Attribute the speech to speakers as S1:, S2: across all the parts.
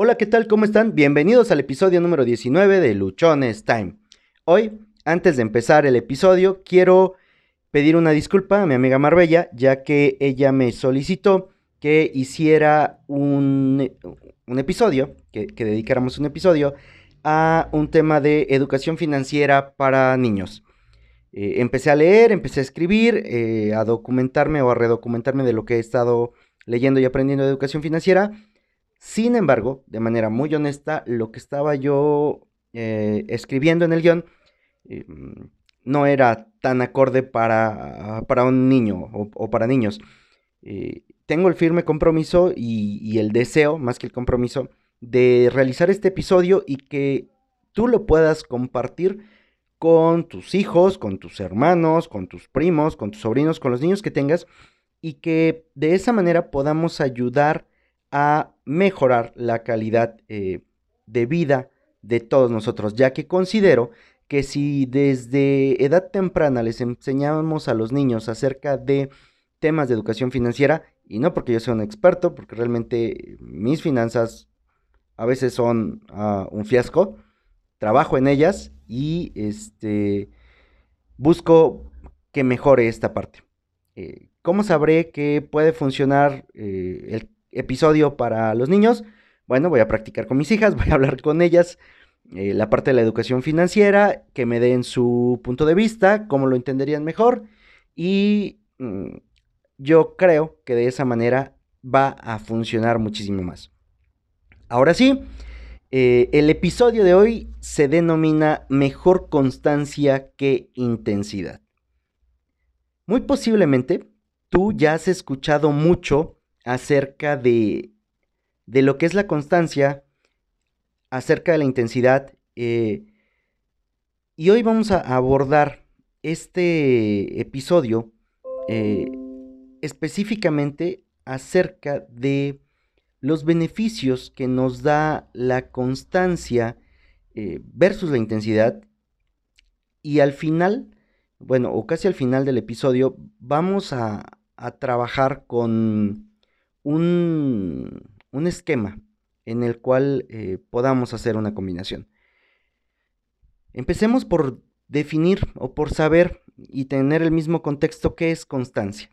S1: Hola, ¿qué tal? ¿Cómo están? Bienvenidos al episodio número 19 de Luchones Time. Hoy, antes de empezar el episodio, quiero pedir una disculpa a mi amiga Marbella, ya que ella me solicitó que hiciera un, episodio, que, dedicáramos un episodio a un tema de educación financiera para niños. Eh, empecé a leer, empecé a escribir, eh, a documentarme o a redocumentarme de lo que he estado leyendo y aprendiendo de educación financiera sin embargo, de manera muy honesta, lo que estaba yo eh, escribiendo en el guion eh, no era tan acorde para, para un niño o, para niños. Eh, tengo el firme compromiso y, y, el deseo, más que el compromiso, de realizar este episodio y que tú lo puedas compartir con tus hijos, con tus hermanos, con tus primos, con tus sobrinos, con los niños que tengas y que de esa manera podamos ayudar a mejorar la calidad eh, de vida de todos nosotros, ya que considero que si desde edad temprana les enseñamos a los niños acerca de temas de educación financiera, y no porque yo sea un experto, porque realmente mis finanzas a veces son ah, un fiasco, trabajo en ellas y este, busco que mejore esta parte. Eh, ¿Cómo sabré que puede funcionar eh, el episodio para los niños, bueno, voy a practicar con mis hijas, voy a hablar con ellas eh, la parte de la educación financiera, que me den su punto de vista, cómo lo entenderían mejor y mm, yo creo que de esa manera va a funcionar muchísimo más. Ahora sí, eh, el episodio de hoy se denomina Mejor constancia que intensidad. Muy posiblemente tú ya has escuchado mucho acerca de, de lo que es la constancia, acerca de la intensidad. Eh, y hoy vamos a abordar este episodio eh, específicamente acerca de los beneficios que nos da la constancia eh, versus la intensidad. Y al final, bueno, o casi al final del episodio, vamos a, a trabajar con un, esquema en el cual eh, podamos hacer una combinación. Empecemos por definir o por saber y tener el mismo contexto que es constancia.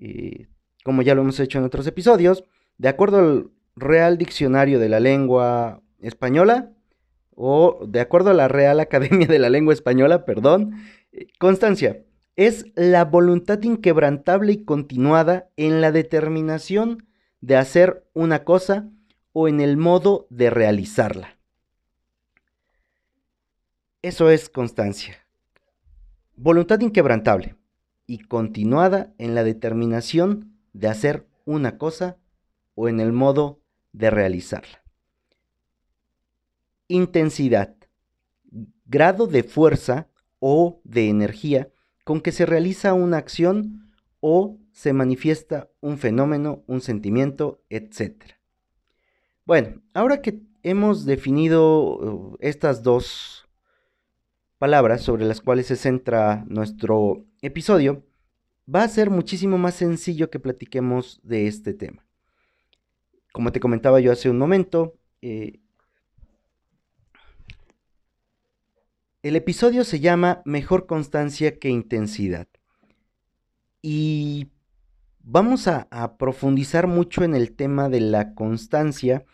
S1: Eh, como ya lo hemos hecho en otros episodios, de acuerdo al Real Diccionario de la Lengua Española, o de acuerdo a la Real Academia de la Lengua Española, perdón, eh, constancia es la voluntad inquebrantable y continuada en la determinación de hacer una cosa o en el modo de realizarla. Eso es constancia. Voluntad inquebrantable y continuada en la determinación de hacer una cosa o en el modo de realizarla. Intensidad. Grado de fuerza o de energía con que se realiza una acción o se manifiesta un fenómeno, un sentimiento, etc. Bueno, ahora que hemos definido uh, estas dos palabras sobre las cuales se centra nuestro episodio, va a ser muchísimo más sencillo que platiquemos de este tema. Como te comentaba yo hace un momento, eh, El episodio se llama Mejor constancia que intensidad. Y vamos a, profundizar mucho en el tema de la constancia,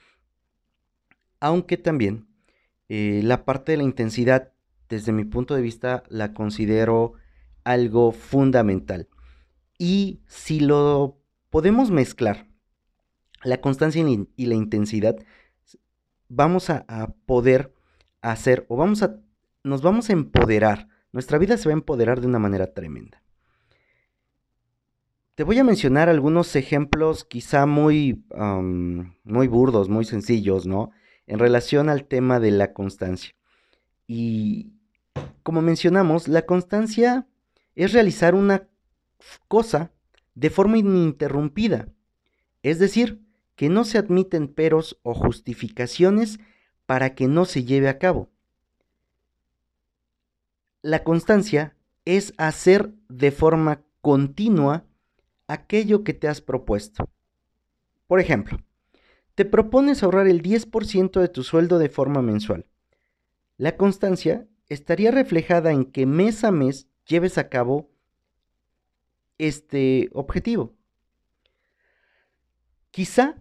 S1: aunque también eh, la parte de la intensidad, desde mi punto de vista, la considero algo fundamental. Y si lo podemos mezclar, la constancia y la intensidad, vamos a, a poder hacer o vamos a nos vamos a empoderar. Nuestra vida se va a empoderar de una manera tremenda. Te voy a mencionar algunos ejemplos quizá muy, muy burdos, muy sencillos, ¿no? En relación al tema de la constancia. Y como mencionamos, la constancia es realizar una cosa de forma ininterrumpida. Es decir, que no se admiten peros o justificaciones para que no se lleve a cabo la constancia es hacer de forma continua aquello que te has propuesto. Por ejemplo, te propones ahorrar el 10% de tu sueldo de forma mensual. La constancia estaría reflejada en que mes a mes lleves a cabo este objetivo. Quizá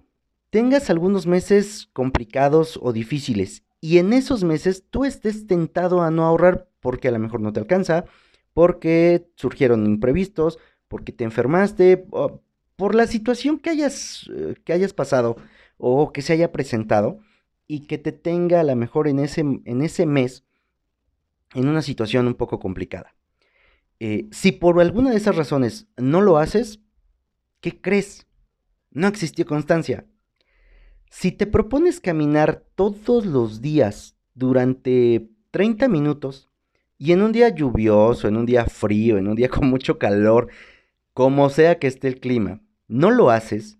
S1: tengas algunos meses complicados o difíciles y en esos meses tú estés tentado a no ahorrar porque a lo mejor no te alcanza, porque surgieron imprevistos, porque te enfermaste, por la situación que hayas, eh, que hayas pasado o que se haya presentado y que te tenga a lo mejor en ese, en ese mes en una situación un poco complicada. Eh, si por alguna de esas razones no lo haces, ¿qué crees? No existió constancia. Si te propones caminar todos los días durante 30 minutos, y en un día lluvioso, en un día frío, en un día con mucho calor, como sea que esté el clima, no lo haces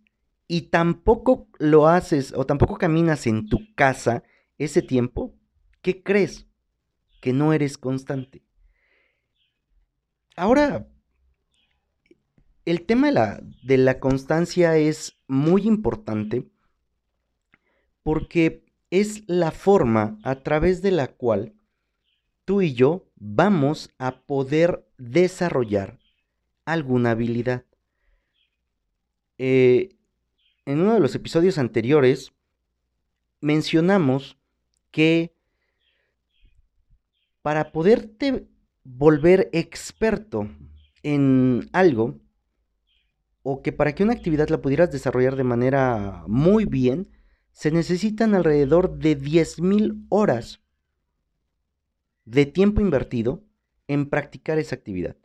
S1: y tampoco lo haces o tampoco caminas en tu casa ese tiempo, ¿qué crees? Que no eres constante. Ahora, el tema de la, de la constancia es muy importante porque es la forma a través de la cual tú y yo vamos a poder desarrollar alguna habilidad. Eh, en uno de los episodios anteriores mencionamos que para poderte volver experto en algo, o que para que una actividad la pudieras desarrollar de manera muy bien, se necesitan alrededor de 10.000 horas de tiempo invertido en practicar esa actividad.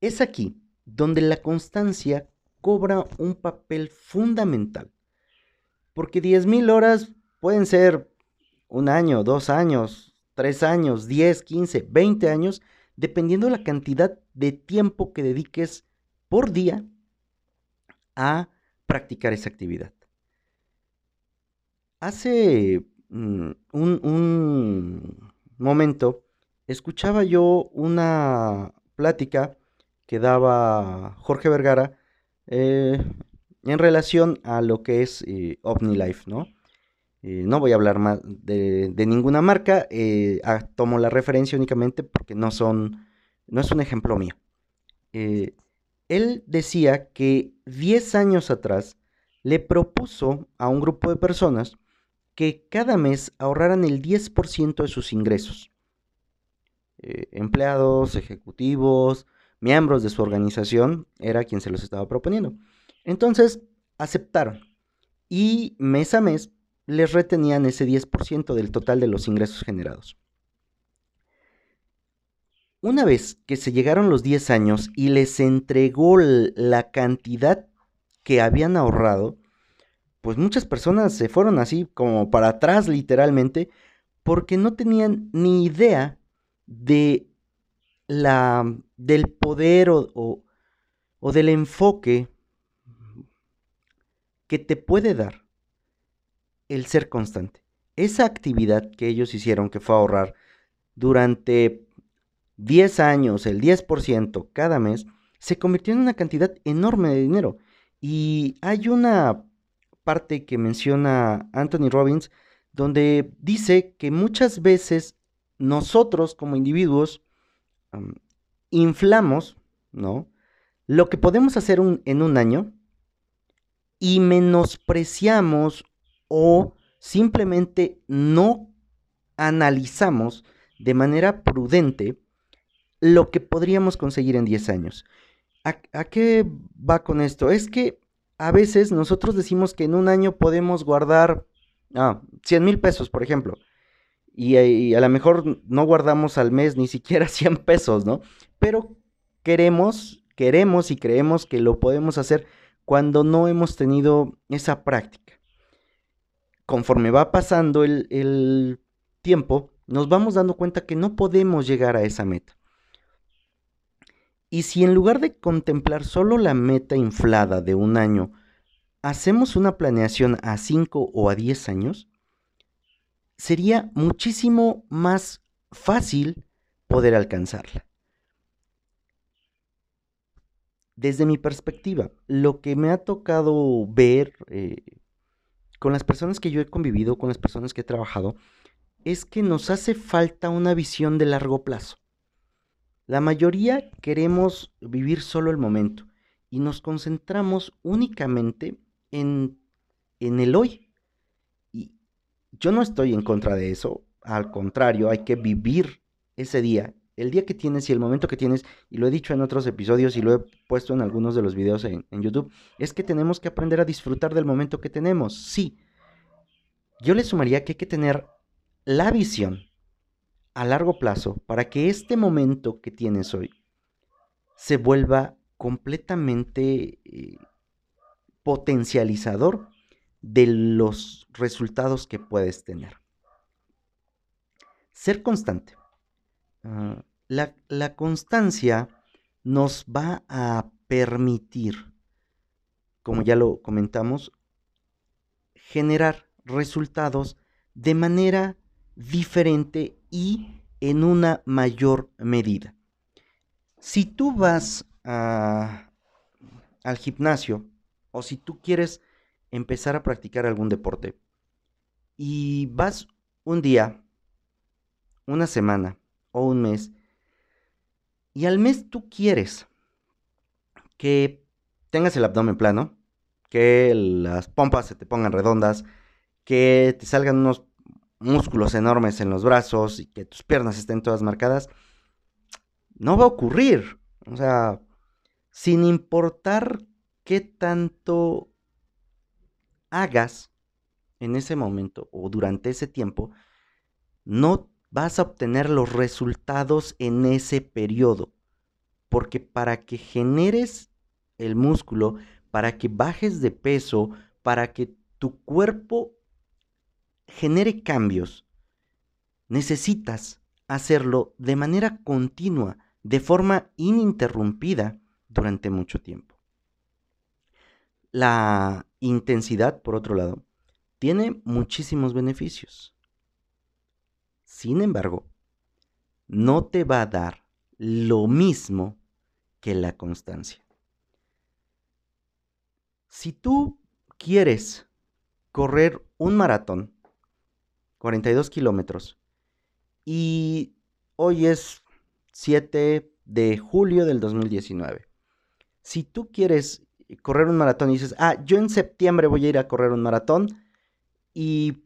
S1: Es aquí donde la constancia cobra un papel fundamental, porque 10.000 horas pueden ser un año, dos años, tres años, 10, 15, 20 años, dependiendo de la cantidad de tiempo que dediques por día a practicar esa actividad. Hace mm, un, momento escuchaba yo una plática que daba Jorge Vergara eh, en relación a lo que es eh, OmniLife, ¿no? Eh, no voy a hablar más de, ninguna marca, eh, ah, tomo la referencia únicamente porque no son, no es un ejemplo mío. Eh, él decía que 10 años atrás le propuso a un grupo de personas que cada mes ahorraran el 10% de sus ingresos. empleados, ejecutivos, miembros de su organización, era quien se los estaba proponiendo. Entonces, aceptaron. Y mes a mes les retenían ese 10% del total de los ingresos generados. Una vez que se llegaron los 10 años y les entregó la cantidad que habían ahorrado, pues muchas personas se fueron así como para atrás literalmente porque no tenían ni idea de la del poder o, o del enfoque que te puede dar el ser constante. Esa actividad que ellos hicieron, que fue ahorrar durante 10 años, el 10% cada mes, se convirtió en una cantidad enorme de dinero. Y hay una parte que menciona Anthony Robbins donde dice que muchas veces nosotros como individuos inflamos, ¿no? Lo que podemos hacer en un año y menospreciamos o simplemente no analizamos de manera prudente lo que podríamos conseguir en 10 años. ¿A, qué va con esto? Es que a veces nosotros decimos que en un año podemos guardar ah, 100 mil pesos, por ejemplo, y, y, a lo mejor no guardamos al mes ni siquiera 100 pesos, ¿no? Pero queremos, queremos y creemos que lo podemos hacer cuando no hemos tenido esa práctica conforme va pasando el, tiempo, nos vamos dando cuenta que no podemos llegar a esa meta. Y si en lugar de contemplar solo la meta inflada de un año, hacemos una planeación a 5 o a 10 años, sería muchísimo más fácil poder alcanzarla. desde mi perspectiva, lo que me ha tocado ver eh, con las personas que yo he convivido, con las personas que he trabajado, es que nos hace falta una visión de largo plazo. La mayoría queremos vivir solo el momento y nos concentramos únicamente en, en el hoy. Y yo no estoy en contra de eso, al contrario, hay que vivir ese día, el día que tienes y el momento que tienes, y lo he dicho en otros episodios y lo he puesto en algunos de los videos en, en YouTube, es que tenemos que aprender a disfrutar del momento que tenemos. Sí, yo le sumaría que hay que tener la visión a largo plazo para que este momento que tienes hoy se vuelva completamente eh, potencializador de los resultados que puedes tener. Ser constante. Ah, la, la constancia nos va a permitir, como ya lo comentamos, generar resultados de manera diferente y en una mayor medida. Si tú vas al gimnasio o si tú quieres empezar a practicar algún deporte y vas un día, una semana o un mes y al mes tú quieres que tengas el abdomen plano, que las pompas se te pongan redondas, que te salgan unos músculos enormes en los brazos y que tus piernas estén todas marcadas, no va a ocurrir. O sea, sin importar qué tanto hagas en ese momento o durante ese tiempo, no vas a obtener los resultados en ese periodo. Porque para que generes el músculo, para que bajes de peso, para que tu cuerpo genere cambios, necesitas hacerlo de manera continua, de forma ininterrumpida durante mucho tiempo. La intensidad, por otro lado, tiene muchísimos beneficios. Sin embargo, no te va a dar lo mismo que la constancia. Si tú quieres correr un maratón, 42 kilómetros. Y hoy es 7 de julio del 2019. Si tú quieres correr un maratón y dices, ah, yo en septiembre voy a ir a correr un maratón y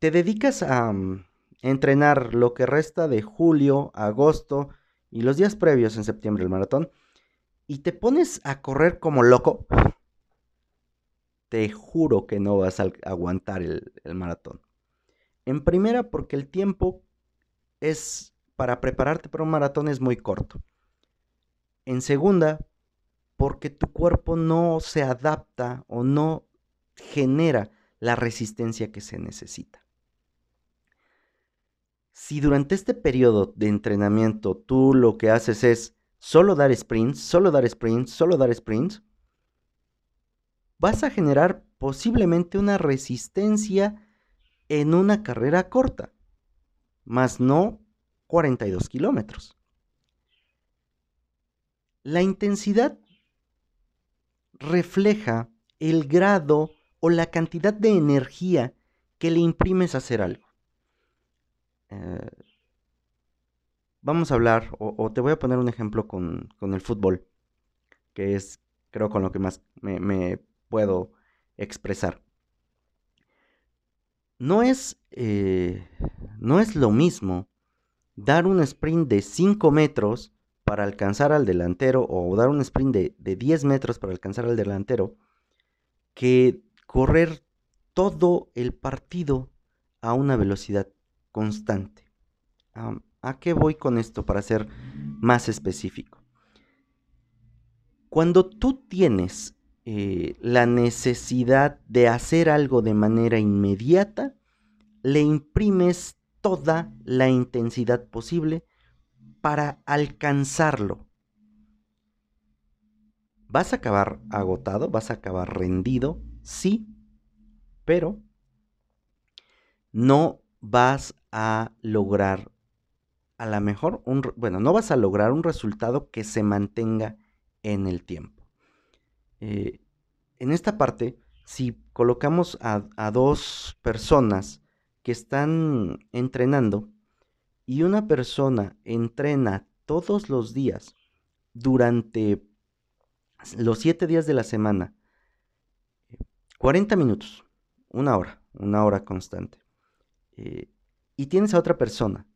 S1: te dedicas a mm, entrenar lo que resta de julio, agosto y los días previos en septiembre el maratón y te pones a correr como loco, te juro que no vas a aguantar el, el maratón. En primera, porque el tiempo es para prepararte para un maratón es muy corto. En segunda, porque tu cuerpo no se adapta o no genera la resistencia que se necesita. Si durante este periodo de entrenamiento tú lo que haces es solo dar sprints, solo dar sprints, solo dar sprints, vas a generar posiblemente una resistencia en una carrera corta, más no 42 kilómetros. La intensidad refleja el grado o la cantidad de energía que le imprimes a hacer algo. Eh, vamos a hablar, o, te voy a poner un ejemplo con, el fútbol, que es creo con lo que más me puedo expresar no es, eh, no es lo mismo dar un sprint de 5 metros para alcanzar al delantero o dar un sprint de, 10 metros para alcanzar al delantero que correr todo el partido a una velocidad constante. ¿A qué voy con esto para ser más específico? Cuando tú tienes eh, la necesidad de hacer algo de manera inmediata, le imprimes toda la intensidad posible para alcanzarlo. ¿Vas a acabar agotado? ¿Vas a acabar rendido? Sí, pero no vas a lograr a lo mejor bueno, no vas a lograr un resultado que se mantenga en el tiempo. Eh, en esta parte, si colocamos a, dos personas que están entrenando y una persona entrena todos los días durante los siete días de la semana, 40 minutos, una hora, una hora constante. Eh, y tienes a otra persona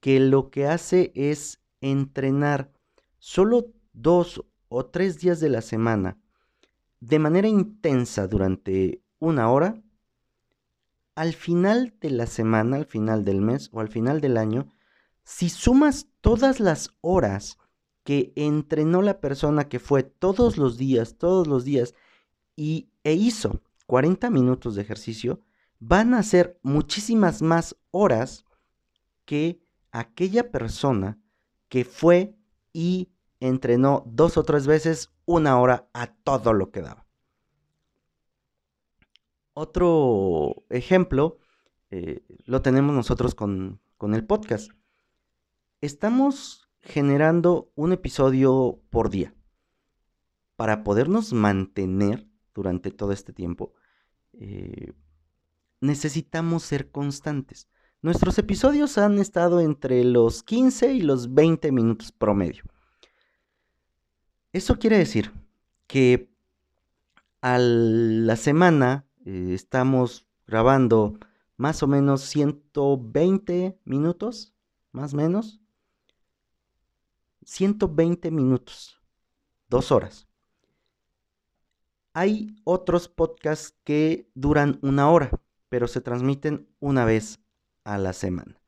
S1: que lo que hace es entrenar solo dos o tres días de la semana de manera intensa durante una hora, al final de la semana, al final del mes o al final del año, si sumas todas las horas que entrenó la persona que fue todos los días, todos los días, y, e hizo 40 minutos de ejercicio, van a ser muchísimas más horas que aquella persona que fue y entrenó dos o tres veces una hora a todo lo que daba. Otro ejemplo eh, lo tenemos nosotros con, con el podcast. Estamos generando un episodio por día para podernos mantener durante todo este tiempo. Eh, necesitamos ser constantes. Nuestros episodios han estado entre los 15 y los 20 minutos promedio. Eso quiere decir que a la semana eh, estamos grabando más o menos 120 minutos, más o menos. 120 minutos, dos horas. Hay otros podcasts que duran una hora, pero se transmiten una vez a la semana.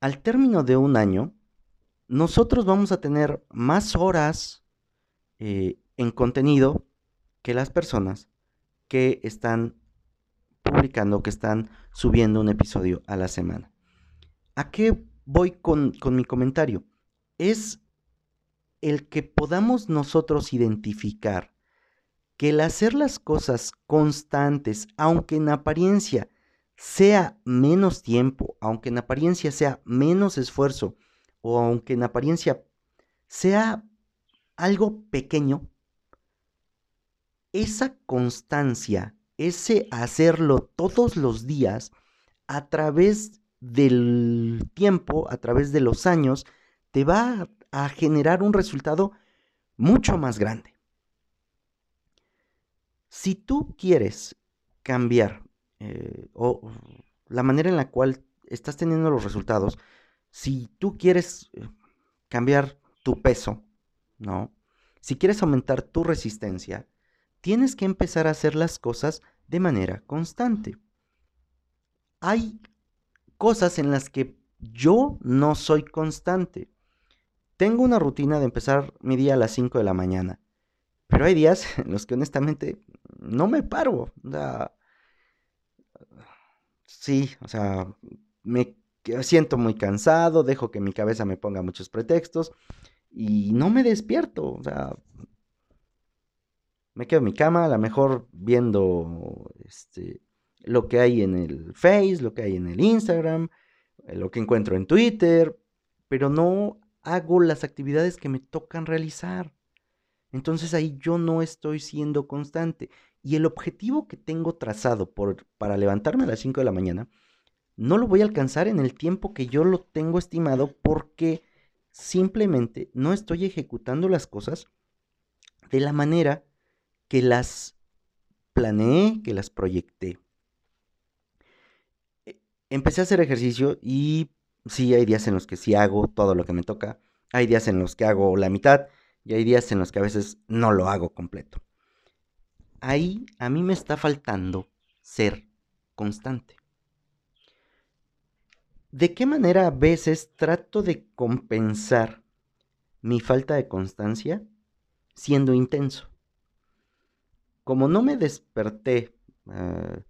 S1: Al término de un año, nosotros vamos a tener más horas eh, en contenido que las personas que están publicando, que están subiendo un episodio a la semana. ¿A qué voy con, con mi comentario? Es el que podamos nosotros identificar que el hacer las cosas constantes, aunque en apariencia sea menos tiempo, aunque en apariencia sea menos esfuerzo, o aunque en apariencia sea algo pequeño, esa constancia, ese hacerlo todos los días, a través del tiempo, a través de los años, te va a generar un resultado mucho más grande. Si tú quieres cambiar eh, o la manera en la cual estás teniendo los resultados, si tú quieres eh, cambiar tu peso, ¿no? Si quieres aumentar tu resistencia, tienes que empezar a hacer las cosas de manera constante. Hay cosas en las que yo no soy constante. Tengo una rutina de empezar mi día a las 5 de la mañana, pero hay días en los que honestamente no me paro. O sea, sí, o sea, me siento muy cansado, dejo que mi cabeza me ponga muchos pretextos y no me despierto. O sea, me quedo en mi cama, a lo mejor viendo este, lo que hay en el Face, lo que hay en el Instagram, eh, lo que encuentro en Twitter, pero no hago las actividades que me tocan realizar. Entonces ahí yo no estoy siendo constante. Y el objetivo que tengo trazado por, para levantarme a las 5 de la mañana, no lo voy a alcanzar en el tiempo que yo lo tengo estimado porque simplemente no estoy ejecutando las cosas de la manera que las planeé, que las proyecté. E, empecé a hacer ejercicio y sí hay días en los que sí hago todo lo que me toca, hay días en los que hago la mitad y hay días en los que a veces no lo hago completo ahí a mí me está faltando ser constante. ¿De qué manera a veces trato de compensar mi falta de constancia siendo intenso? Como no me desperté eh,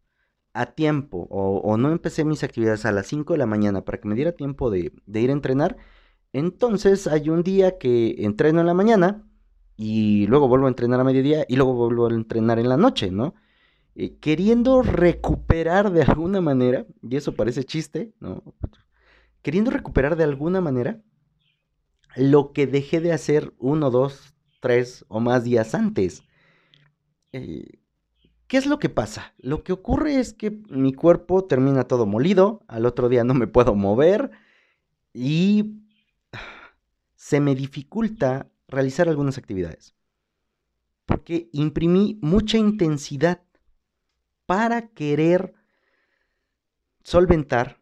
S1: a tiempo o, no empecé mis actividades a las 5 de la mañana para que me diera tiempo de, de ir a entrenar, entonces hay un día que entreno en la mañana y luego vuelvo a entrenar a mediodía y luego vuelvo a entrenar en la noche, ¿no? Eh, queriendo recuperar de alguna manera, y eso parece chiste, ¿no? Queriendo recuperar de alguna manera lo que dejé de hacer uno, dos, tres o más días antes. eh, ¿qué es lo que pasa? Lo que ocurre es que mi cuerpo termina todo molido, al otro día no me puedo mover y se me dificulta realizar algunas actividades. Porque imprimí mucha intensidad para querer solventar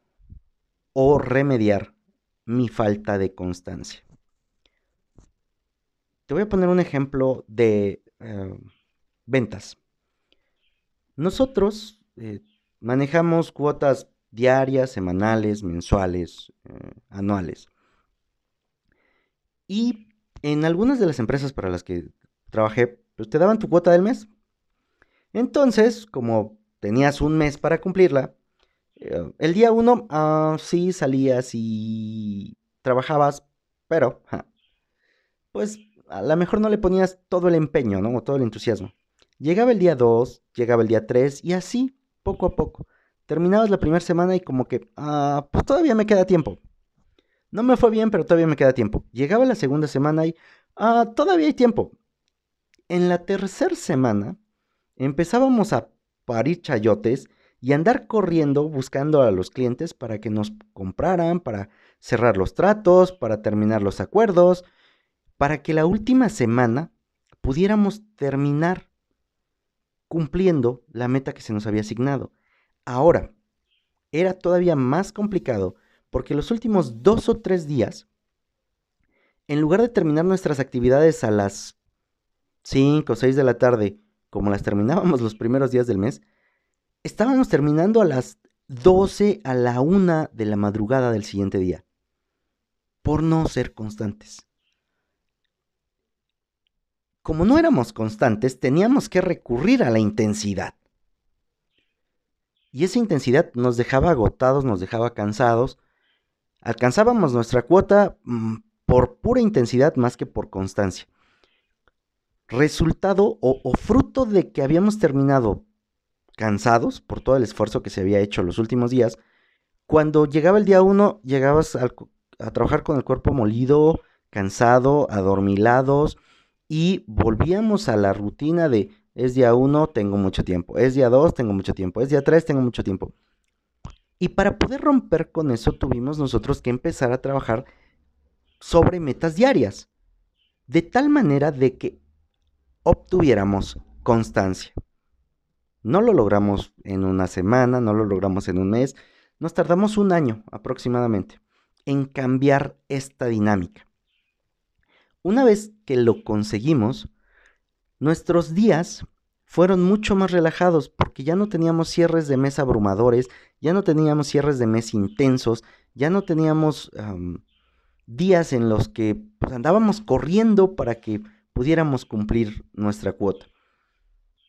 S1: o remediar mi falta de constancia. Te voy a poner un ejemplo de eh, ventas. Nosotros eh, manejamos cuotas diarias, semanales, mensuales, eh, anuales. Y en algunas de las empresas para las que trabajé, pues te daban tu cuota del mes. Entonces, como tenías un mes para cumplirla, eh, el día uno ah, sí salías y trabajabas, pero pues a lo mejor no le ponías todo el empeño, ¿no? O todo el entusiasmo. Llegaba el día 2, llegaba el día 3 y así, poco a poco. Terminabas la primera semana y como que, ah, pues todavía me queda tiempo. No me fue bien, pero todavía me queda tiempo. Llegaba la segunda semana y, ah, todavía hay tiempo. En la tercera semana empezábamos a parir chayotes y andar corriendo buscando a los clientes para que nos compraran, para cerrar los tratos, para terminar los acuerdos, para que la última semana pudiéramos terminar cumpliendo la meta que se nos había asignado. Ahora, era todavía más complicado porque los últimos dos o tres días, en lugar de terminar nuestras actividades a las 5 o 6 de la tarde, como las terminábamos los primeros días del mes, estábamos terminando a las 12 a la 1 de la madrugada del siguiente día, por no ser constantes. Como no éramos constantes, teníamos que recurrir a la intensidad. Y esa intensidad nos dejaba agotados, nos dejaba cansados. Alcanzábamos nuestra cuota mm, por pura intensidad más que por constancia. Resultado o, fruto de que habíamos terminado cansados por todo el esfuerzo que se había hecho los últimos días, cuando llegaba el día uno, llegabas a, trabajar con el cuerpo molido, cansado, adormilados, y volvíamos a la rutina de es día uno, tengo mucho tiempo, es día dos, tengo mucho tiempo, es día tres, tengo mucho tiempo. Y para poder romper con eso tuvimos nosotros que empezar a trabajar sobre metas diarias, de tal manera de que obtuviéramos constancia. No lo logramos en una semana, no lo logramos en un mes, nos tardamos un año aproximadamente en cambiar esta dinámica. Una vez que lo conseguimos, nuestros días fueron mucho más relajados porque ya no teníamos cierres de mes abrumadores, ya no teníamos cierres de mes intensos, ya no teníamos días en los que pues, andábamos corriendo para que pudiéramos cumplir nuestra cuota.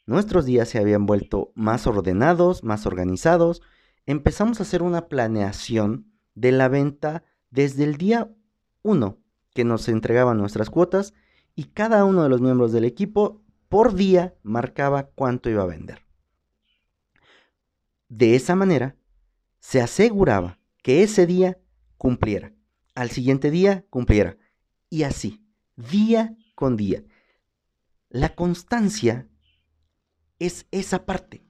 S1: Nuestros días se habían vuelto más ordenados, más organizados. Empezamos a hacer una planeación de la venta desde el día 1 que nos entregaban nuestras cuotas y cada uno de los miembros del equipo por día marcaba cuánto iba a vender. De esa manera, se aseguraba que ese día cumpliera, al siguiente día cumpliera, y así, día con día. La constancia es esa parte,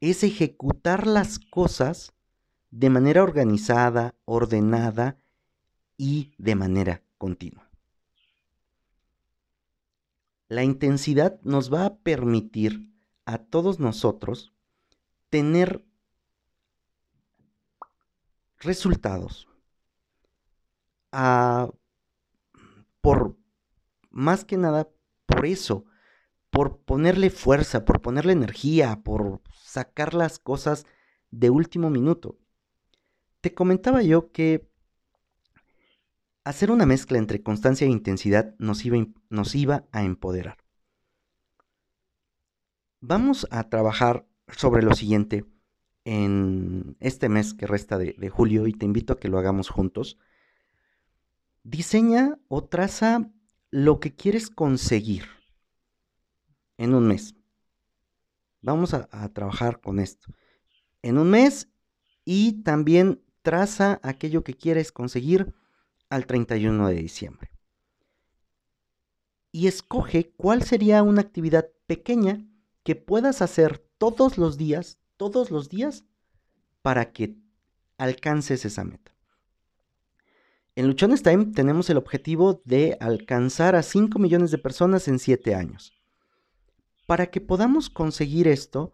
S1: es ejecutar las cosas de manera organizada, ordenada y de manera continua. La intensidad nos va a permitir a todos nosotros tener resultados. Ah, por más que nada, por eso por ponerle fuerza, por ponerle energía, por sacar las cosas de último minuto. Te comentaba yo que hacer una mezcla entre constancia e intensidad nos iba, nos iba a empoderar. Vamos a trabajar sobre lo siguiente en este mes que resta de, de julio y te invito a que lo hagamos juntos. Diseña o traza lo que quieres conseguir en un mes. Vamos a, trabajar con esto. En un mes y también traza aquello que quieres conseguir al 31 de diciembre. Y escoge cuál sería una actividad pequeña que puedas hacer todos los días, todos los días, para que alcances esa meta. En Luchones Time tenemos el objetivo de alcanzar a 5 millones de personas en 7 años. Para que podamos conseguir esto,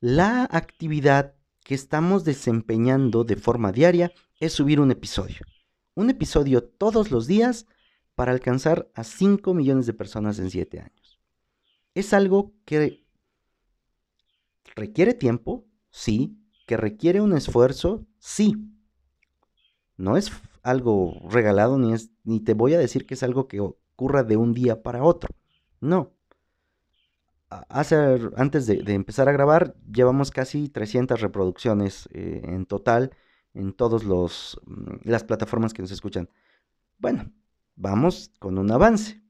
S1: la actividad que estamos desempeñando de forma diaria es subir un episodio. Un episodio todos los días para alcanzar a 5 millones de personas en 7 años. Es algo que requiere tiempo, sí, que requiere un esfuerzo, sí. No es algo regalado ni, es, ni te voy a decir que es algo que ocurra de un día para otro. No. Hace, antes de, empezar a grabar, llevamos casi 300 reproducciones eh, en total en todas mm, las plataformas que nos escuchan. Bueno, vamos con un avance.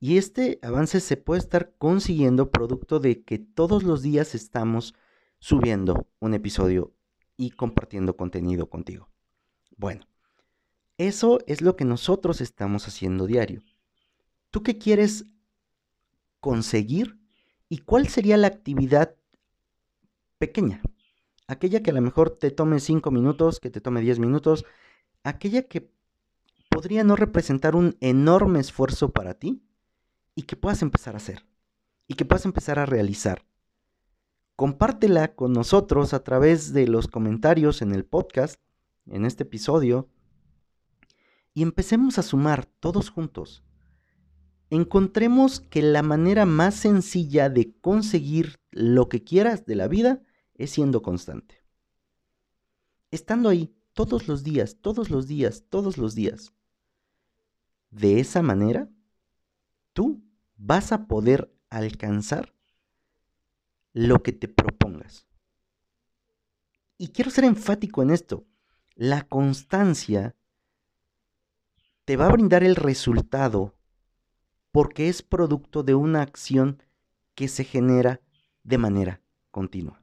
S1: Y este avance se puede estar consiguiendo producto de que todos los días estamos subiendo un episodio y compartiendo contenido contigo. Bueno, eso es lo que nosotros estamos haciendo diario. ¿Tú qué quieres conseguir y cuál sería la actividad pequeña? Aquella que a lo mejor te tome 5 minutos, que te tome 10 minutos, aquella que podría no representar un enorme esfuerzo para ti y que puedas empezar a hacer y que puedas empezar a realizar. Compártela con nosotros a través de los comentarios en el podcast en este episodio y empecemos a sumar todos juntos. Encontremos que la manera más sencilla de conseguir lo que quieras de la vida es siendo constante. Estando ahí todos los días, todos los días, todos los días. De esa manera, tú vas a poder alcanzar lo que te propongas. Y quiero ser enfático en esto la constancia te va a brindar el resultado porque es producto de una acción que se genera de manera continua.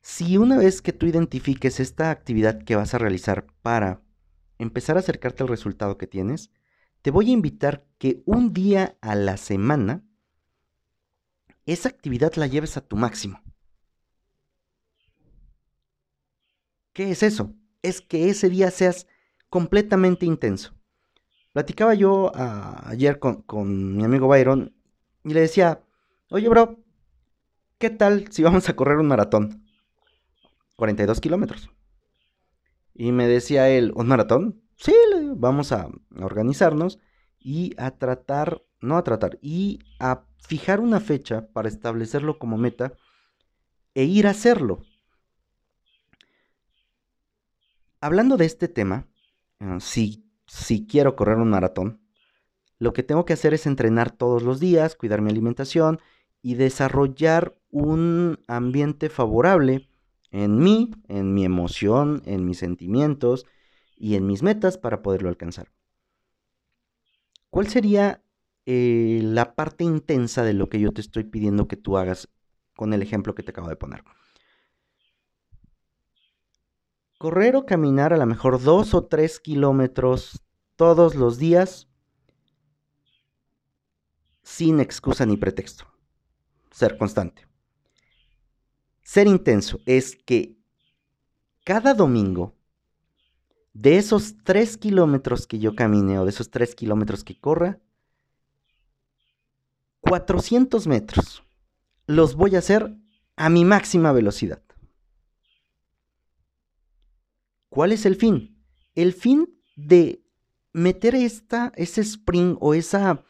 S1: Si una vez que tú identifiques esta actividad que vas a realizar para empezar a acercarte al resultado que tienes, te voy a invitar que un día a la semana esa actividad la lleves a tu máximo. ¿Qué es eso? Es que ese día seas completamente intenso. Platicaba yo ah, ayer con, con, mi amigo Byron y le decía, oye bro, ¿qué tal si vamos a correr un maratón? 42 kilómetros. Y me decía él, ¿un maratón? Sí, vamos a organizarnos y a tratar, no a tratar, y a fijar una fecha para establecerlo como meta e ir a hacerlo. Hablando de este tema, eh, si, si quiero correr un maratón, lo que tengo que hacer es entrenar todos los días, cuidar mi alimentación y desarrollar un ambiente favorable en mí, en mi emoción, en mis sentimientos y en mis metas para poderlo alcanzar. ¿Cuál sería eh, la parte intensa de lo que yo te estoy pidiendo que tú hagas con el ejemplo que te acabo de poner? Correr o caminar a lo mejor dos o tres kilómetros todos los días sin excusa ni pretexto. Ser constante. Ser intenso es que cada domingo, de esos tres kilómetros que yo camine o de esos tres kilómetros que corra, 400 metros los voy a hacer a mi máxima velocidad. ¿Cuál es el fin? El fin de meter esta, ese spring o esa,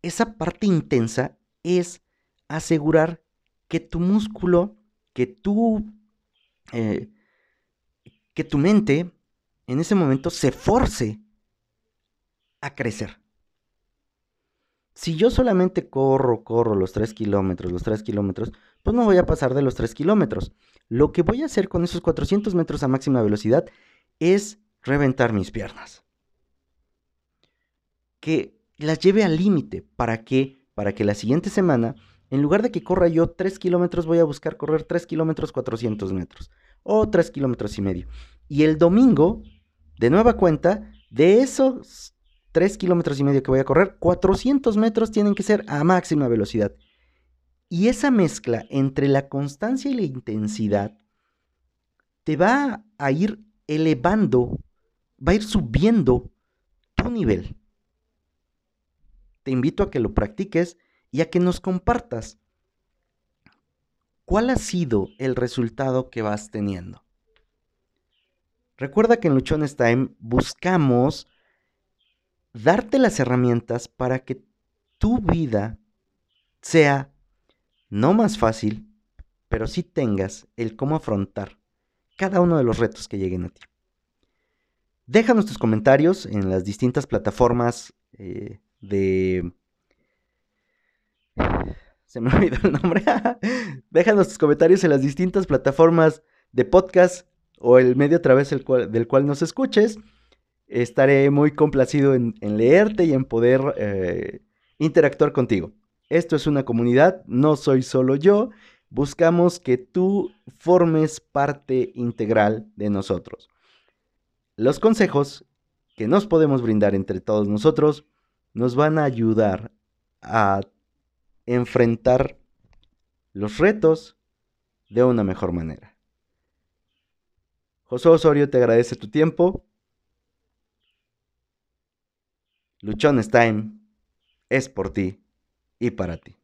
S1: esa parte intensa es asegurar que tu músculo, que tu, eh, que tu mente en ese momento se force a crecer. Si yo solamente corro, corro los 3 kilómetros, los 3 kilómetros, pues no voy a pasar de los 3 kilómetros. Lo que voy a hacer con esos 400 metros a máxima velocidad es reventar mis piernas. Que las lleve al límite. ¿Para qué? Para que la siguiente semana, en lugar de que corra yo 3 kilómetros, voy a buscar correr 3 kilómetros 400 metros. O 3 kilómetros y medio. Y el domingo, de nueva cuenta, de esos 3 kilómetros y medio que voy a correr, 400 metros tienen que ser a máxima velocidad. Y esa mezcla entre la constancia y la intensidad te va a ir elevando, va a ir subiendo tu nivel. Te invito a que lo practiques y a que nos compartas cuál ha sido el resultado que vas teniendo. Recuerda que en Luchones Time buscamos darte las herramientas para que tu vida sea no más fácil, pero sí tengas el cómo afrontar cada uno de los retos que lleguen a ti. Déjanos tus comentarios en las distintas plataformas eh, de... Se me olvidó el nombre. Déjanos tus comentarios en las distintas plataformas de podcast o el medio a través del cual, nos escuches. Estaré muy complacido en, leerte y en poder eh, interactuar contigo. Esto es una comunidad, no soy solo yo. Buscamos que tú formes parte integral de nosotros. Los consejos que nos podemos brindar entre todos nosotros nos van a ayudar a enfrentar los retos de una mejor manera. José Osorio te agradece tu tiempo. Luchones Time es por ti y para ti.